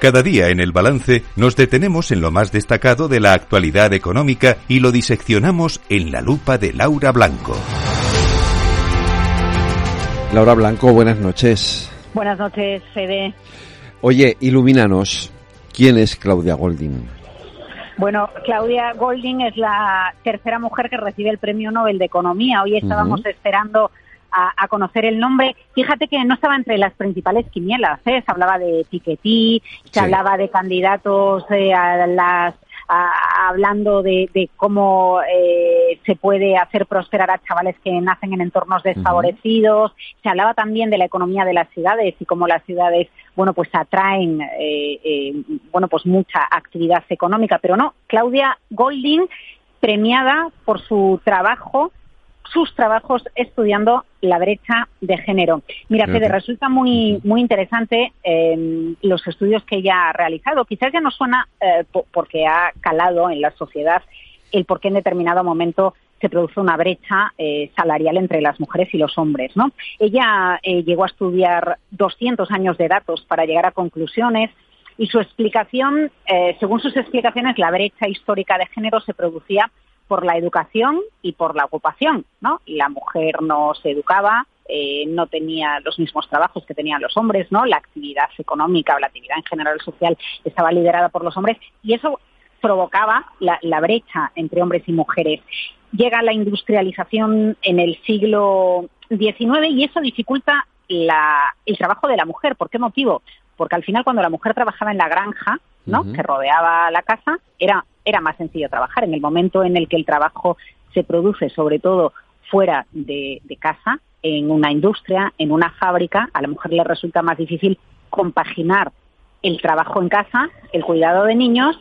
Cada día en el balance nos detenemos en lo más destacado de la actualidad económica y lo diseccionamos en la lupa de Laura Blanco. Laura Blanco, buenas noches. Buenas noches, Fede. Oye, ilumínanos. ¿Quién es Claudia Golding? Bueno, Claudia Golding es la tercera mujer que recibe el Premio Nobel de Economía. Hoy estábamos esperando a, conocer el nombre. Fíjate que no estaba entre las principales quinielas. ¿eh? Se hablaba de Piketty, se hablaba de candidatos eh, a las hablando de, cómo eh, se puede hacer prosperar a chavales que nacen en entornos desfavorecidos. Se hablaba también de la economía de las ciudades y cómo las ciudades, bueno, pues atraen, bueno, pues mucha actividad económica. Pero no, Claudia Golding, premiada por su trabajo sus trabajos estudiando la brecha de género. Mira, Fede, resulta muy, muy interesante em, los estudios que ella ha realizado. Quizás ya no suena eh, porque ha calado en la sociedad el por qué en determinado momento se produce una brecha eh, salarial entre las mujeres y los hombres. ¿no? Ella eh, llegó a estudiar 200 años de datos para llegar a conclusiones y su explicación, según sus explicaciones, la brecha histórica de género se producía por la educación y por la ocupación, ¿no? La mujer no se educaba, eh, no tenía los mismos trabajos que tenían los hombres, ¿no? La actividad económica o la actividad en general social estaba liderada por los hombres y eso provocaba la, brecha entre hombres y mujeres. Llega la industrialización en el siglo XIX y eso dificulta el trabajo de la mujer. ¿Por qué motivo? Porque al final cuando la mujer trabajaba en la granja, ¿no? Que rodeaba la casa, era era más sencillo trabajar. En el momento en el que el trabajo se produce, sobre todo fuera de, casa, en una industria, en una fábrica, a la mujer le resulta más difícil compaginar el trabajo en casa, el cuidado de niños,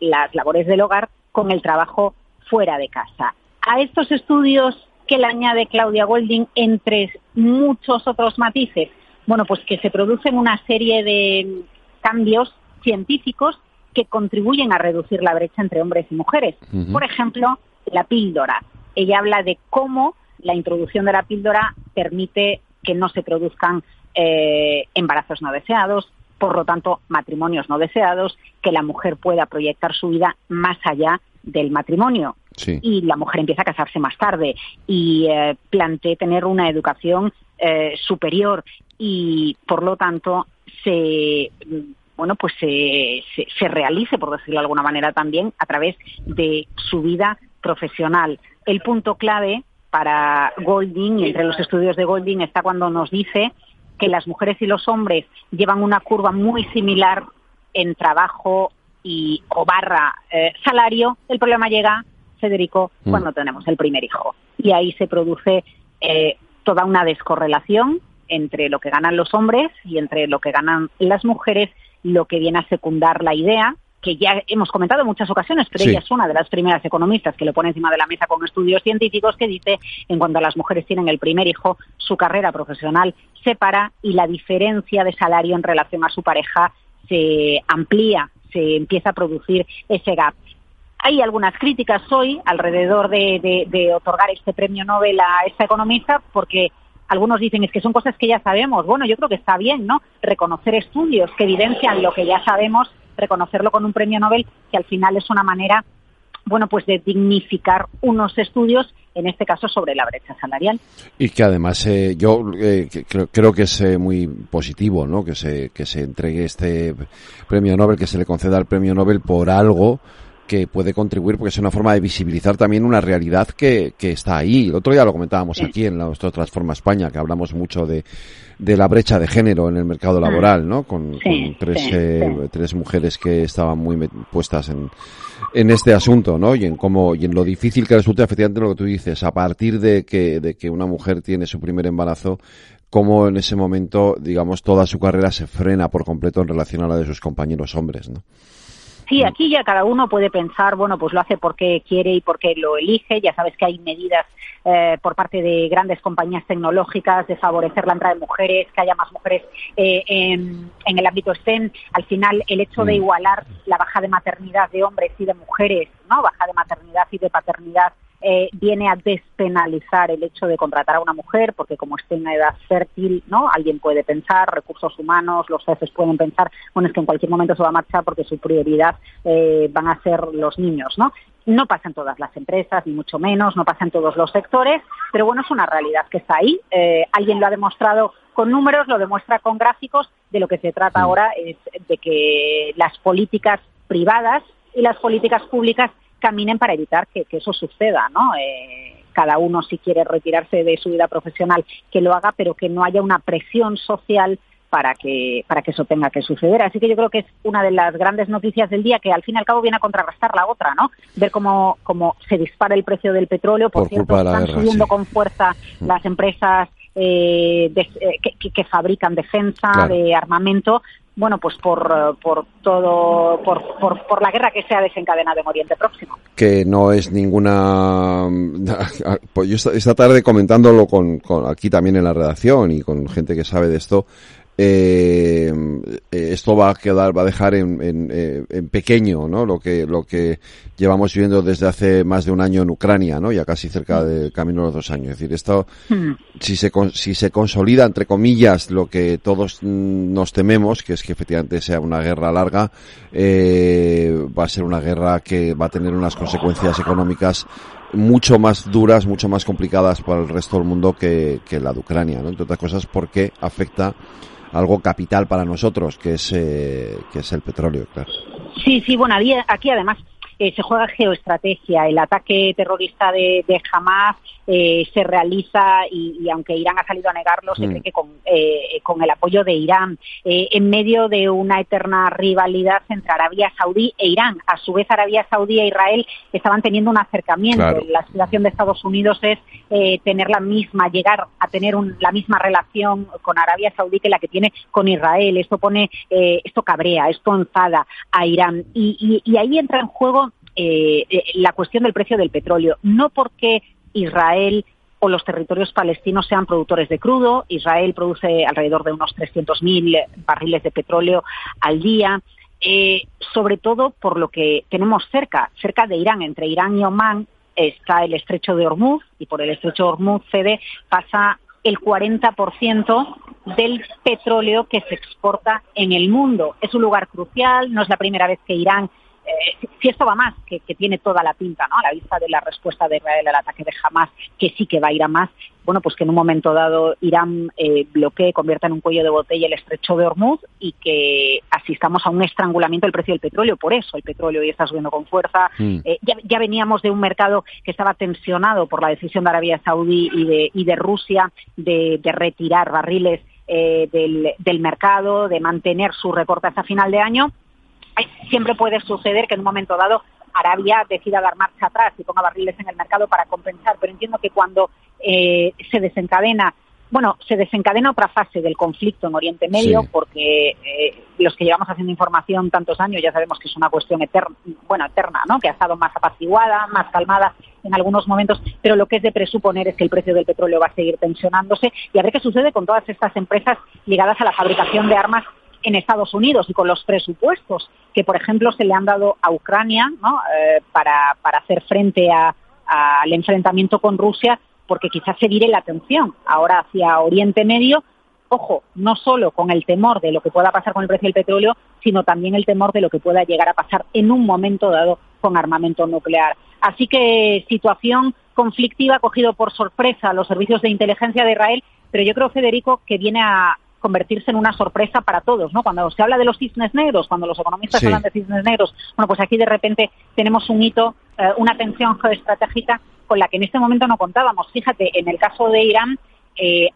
las labores del hogar con el trabajo fuera de casa. A estos estudios que le añade Claudia Golding, entre muchos otros matices, bueno, pues que se producen una serie de cambios científicos que contribuyen a reducir la brecha entre hombres y mujeres. Por ejemplo, la píldora. Ella habla de cómo la introducción de la píldora permite que no se produzcan eh, embarazos no deseados, por lo tanto, matrimonios no deseados, que la mujer pueda proyectar su vida más allá del matrimonio. Y la mujer empieza a casarse más tarde y eh, plantea tener una educación eh, superior y, por lo tanto, se bueno, pues se, se, realice, por decirlo de alguna manera también, a través de su vida profesional. El punto clave para Golding, y entre los estudios de Golding, está cuando nos dice que las mujeres y los hombres llevan una curva muy similar en trabajo y o barra eh, salario. El problema llega, Federico, mm. cuando tenemos el primer hijo. Y ahí se produce eh, toda una descorrelación entre lo que ganan los hombres y entre lo que ganan las mujeres lo que viene a secundar la idea que ya hemos comentado en muchas ocasiones, pero ella es una de las primeras economistas que lo pone encima de la mesa con estudios científicos que dice en cuanto las mujeres tienen el primer hijo, su carrera profesional se para y la diferencia de salario en relación a su pareja se amplía, se empieza a producir ese gap. Hay algunas críticas hoy alrededor de, de otorgar este premio Nobel a esta economista porque algunos dicen es que son cosas que ya sabemos. Bueno, yo creo que está bien, ¿no? Reconocer estudios que evidencian lo que ya sabemos, reconocerlo con un premio Nobel, que al final es una manera, bueno, pues de dignificar unos estudios en este caso sobre la brecha salarial. Y que además eh, yo eh, creo, que es eh, muy positivo, ¿no? Que se que se entregue este premio Nobel, que se le conceda el premio Nobel por algo que puede contribuir porque es una forma de visibilizar también una realidad que, que está ahí. El otro día lo comentábamos aquí en nuestro Transforma España, que hablamos mucho de, de la brecha de género en el mercado mm. laboral, ¿no? Con, tres, eh, tres mujeres que estaban muy puestas en, en este asunto, ¿no? Y en cómo, y en lo difícil que resulta efectivamente lo que tú dices, a partir de que, de que una mujer tiene su primer embarazo, cómo en ese momento, digamos, toda su carrera se frena por completo en relación a la de sus compañeros hombres, ¿no? Sí, aquí ya cada uno puede pensar, bueno, pues lo hace porque quiere y porque lo elige. Ya sabes que hay medidas eh, por parte de grandes compañías tecnológicas de favorecer la entrada de mujeres, que haya más mujeres eh, en, el ámbito STEM. Al final, el hecho de mm. igualar la baja de maternidad de hombres y de mujeres, ¿no? Baja de maternidad y de paternidad eh, viene a despenalizar el hecho de contratar a una mujer, porque como esté en una edad fértil, ¿no? Alguien puede pensar, recursos humanos, los jefes pueden pensar, bueno, es que en cualquier momento se va a marchar porque su prioridad eh, van a ser los niños, ¿no? No pasa en todas las empresas, ni mucho menos, no pasa en todos los sectores, pero bueno, es una realidad que está ahí. Eh, alguien lo ha demostrado con números, lo demuestra con gráficos. De lo que se trata ahora es de que las políticas privadas y las políticas públicas caminen para evitar que, eso suceda, ¿no? Eh, cada uno si quiere retirarse de su vida profesional que lo haga, pero que no haya una presión social para que para que eso tenga que suceder. Así que yo creo que es una de las grandes noticias del día que al fin y al cabo viene a contrarrestar la otra, ¿no? Ver cómo, cómo se dispara el precio del petróleo, por, cierto, están subiendo con fuerza mm. las empresas eh, eh que, fabrican defensa, de armamento, bueno, pues por, por todo, por, por, la guerra que se ha desencadenado en Oriente Próximo. Que no es ninguna, pues yo esta, tarde comentándolo con, con, aquí también en la redacción y con gente que sabe de esto, eh, esto va a quedar, va a dejar en, en, eh, en, pequeño, ¿no? Lo que, lo que llevamos viviendo desde hace más de un año en Ucrania, ¿no? Ya casi cerca de camino de los dos años. Es decir, esto, hmm. si se, si se consolida, entre comillas, lo que todos nos tememos, que es que efectivamente sea una guerra larga, eh, va a ser una guerra que va a tener unas consecuencias económicas mucho más duras, mucho más complicadas para el resto del mundo que, la de Ucrania, ¿no? Entre otras cosas porque afecta algo capital para nosotros, que es, eh, que es el petróleo, claro. Sí, sí, bueno, aquí además eh, se juega geoestrategia. El ataque terrorista de, de Hamas eh, se realiza y, aunque Irán ha salido a negarlo, se mm. cree que con, eh, con, el apoyo de Irán, eh, en medio de una eterna rivalidad entre Arabia Saudí e Irán. A su vez, Arabia Saudí e Israel estaban teniendo un acercamiento. La situación de Estados Unidos es tener la misma, llegar a tener la misma relación con Arabia Saudí que la que tiene con Israel. Esto pone, esto cabrea, esto enfada a Irán. Y, y ahí entra en juego la cuestión del precio del petróleo. No porque Israel o los territorios palestinos sean productores de crudo. Israel produce alrededor de unos 300.000 barriles de petróleo al día. Eh, sobre todo por lo que tenemos cerca, cerca de Irán, entre Irán y Omán está el estrecho de Hormuz y por el estrecho de Hormuz cede pasa el 40% del petróleo que se exporta en el mundo. Es un lugar crucial, no es la primera vez que Irán eh, si esto va más, que, tiene toda la pinta, ¿no? A la vista de la respuesta de Israel al ataque de Hamas, que sí que va a ir a más, bueno, pues que en un momento dado Irán eh, bloquee, convierta en un cuello de botella el estrecho de Hormuz y que asistamos a un estrangulamiento del precio del petróleo. Por eso el petróleo hoy está subiendo con fuerza. Mm. Eh, ya, veníamos de un mercado que estaba tensionado por la decisión de Arabia Saudí y de, y de Rusia de, retirar barriles del, del mercado, de mantener su recorte hasta final de año siempre puede suceder que en un momento dado Arabia decida dar marcha atrás y ponga barriles en el mercado para compensar, pero entiendo que cuando eh, se desencadena bueno, se desencadena otra fase del conflicto en Oriente Medio porque eh, los que llevamos haciendo información tantos años ya sabemos que es una cuestión eterna, bueno, eterna, ¿no? Que ha estado más apaciguada, más calmada en algunos momentos, pero lo que es de presuponer es que el precio del petróleo va a seguir tensionándose y a ver qué sucede con todas estas empresas ligadas a la fabricación de armas en Estados Unidos y con los presupuestos que, por ejemplo, se le han dado a Ucrania eh, para, para, hacer frente al enfrentamiento con Rusia, porque quizás se vire la atención ahora hacia Oriente Medio, ojo, no solo con el temor de lo que pueda pasar con el precio del petróleo, sino también el temor de lo que pueda llegar a pasar en un momento dado con armamento nuclear. Así que situación conflictiva cogido por sorpresa a los servicios de inteligencia de Israel, pero yo creo, Federico, que viene a, convertirse en una sorpresa para todos, ¿no? Cuando se habla de los cisnes negros, cuando los economistas hablan de cisnes negros, bueno, pues aquí de repente tenemos un hito, eh, una tensión geoestratégica con la que en este momento no contábamos. Fíjate, en el caso de Irán, eh,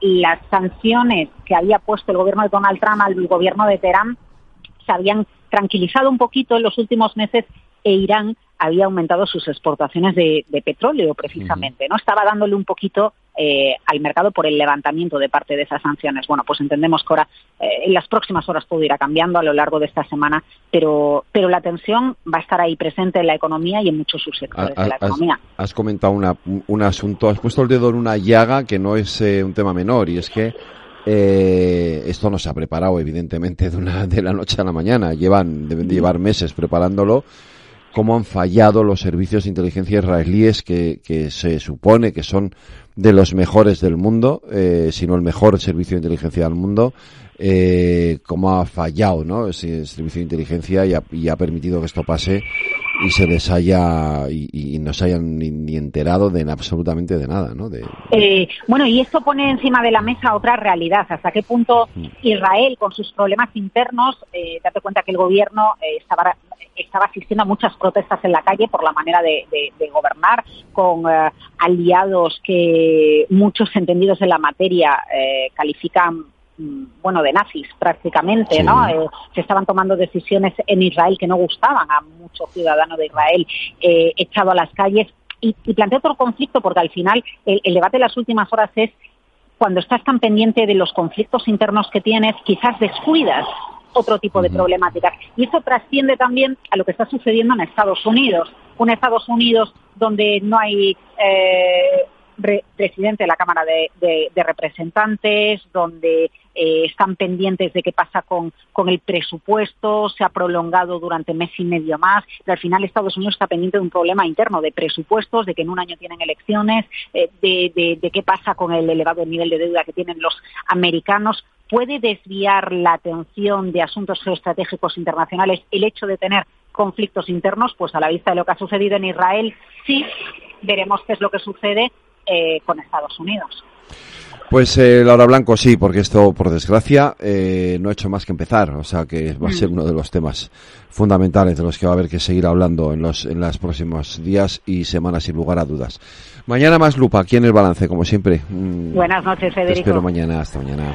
las sanciones que había puesto el gobierno de Donald Trump al gobierno de Teherán se habían tranquilizado un poquito en los últimos meses e Irán había aumentado sus exportaciones de, petróleo precisamente, ¿no? Estaba dándole un poquito eh, al mercado por el levantamiento de parte de esas sanciones. Bueno, pues entendemos que ahora eh, en las próximas horas todo irá cambiando a lo largo de esta semana, pero, pero la tensión va a estar ahí presente en la economía y en muchos subsectores de la economía. Has comentado una, un asunto, has puesto el dedo en una llaga que no es eh, un tema menor y es que esto no se ha preparado evidentemente de, una, de la noche a la mañana, llevan, deben llevar meses preparándolo cómo han fallado los servicios de inteligencia israelíes que, se supone que son de los mejores del mundo, eh, si no el mejor servicio de inteligencia del mundo, eh, cómo ha fallado ¿no? ese servicio de inteligencia y ha, y ha permitido que esto pase y se les haya y, y no se hayan ni, ni, enterado de absolutamente de nada, ¿no? De... Eh, bueno, y esto pone encima de la mesa otra realidad. ¿Hasta qué punto mm. Israel, con sus problemas internos, eh, date cuenta que el gobierno eh, estaba estaba asistiendo a muchas protestas en la calle por la manera de, de, de gobernar, con eh, aliados que muchos entendidos en la materia eh, califican bueno, de nazis prácticamente, sí. ¿no? Eh, se estaban tomando decisiones en Israel que no gustaban a muchos ciudadanos de Israel, eh, echado a las calles. Y, y plantea otro conflicto porque al final el, el debate de las últimas horas es cuando estás tan pendiente de los conflictos internos que tienes, quizás descuidas otro tipo de problemáticas. Y eso trasciende también a lo que está sucediendo en Estados Unidos. Un Estados Unidos donde no hay eh, re presidente de la Cámara de, Representantes, donde eh, están pendientes de qué pasa con, el presupuesto, se ha prolongado durante mes y medio más, pero al final Estados Unidos está pendiente de un problema interno de presupuestos, de que en un año tienen elecciones, eh, de, de, de qué pasa con el elevado nivel de deuda que tienen los americanos. ¿Puede desviar la atención de asuntos geoestratégicos internacionales el hecho de tener conflictos internos? Pues a la vista de lo que ha sucedido en Israel, sí, veremos qué es lo que sucede eh, con Estados Unidos. Pues eh, Laura Blanco, sí, porque esto, por desgracia, eh, no ha hecho más que empezar. O sea que va a ser uno de los temas fundamentales de los que va a haber que seguir hablando en los en los próximos días y semanas, sin lugar a dudas. Mañana más lupa aquí en el balance, como siempre. Buenas noches, Federico. Te espero mañana. Hasta mañana.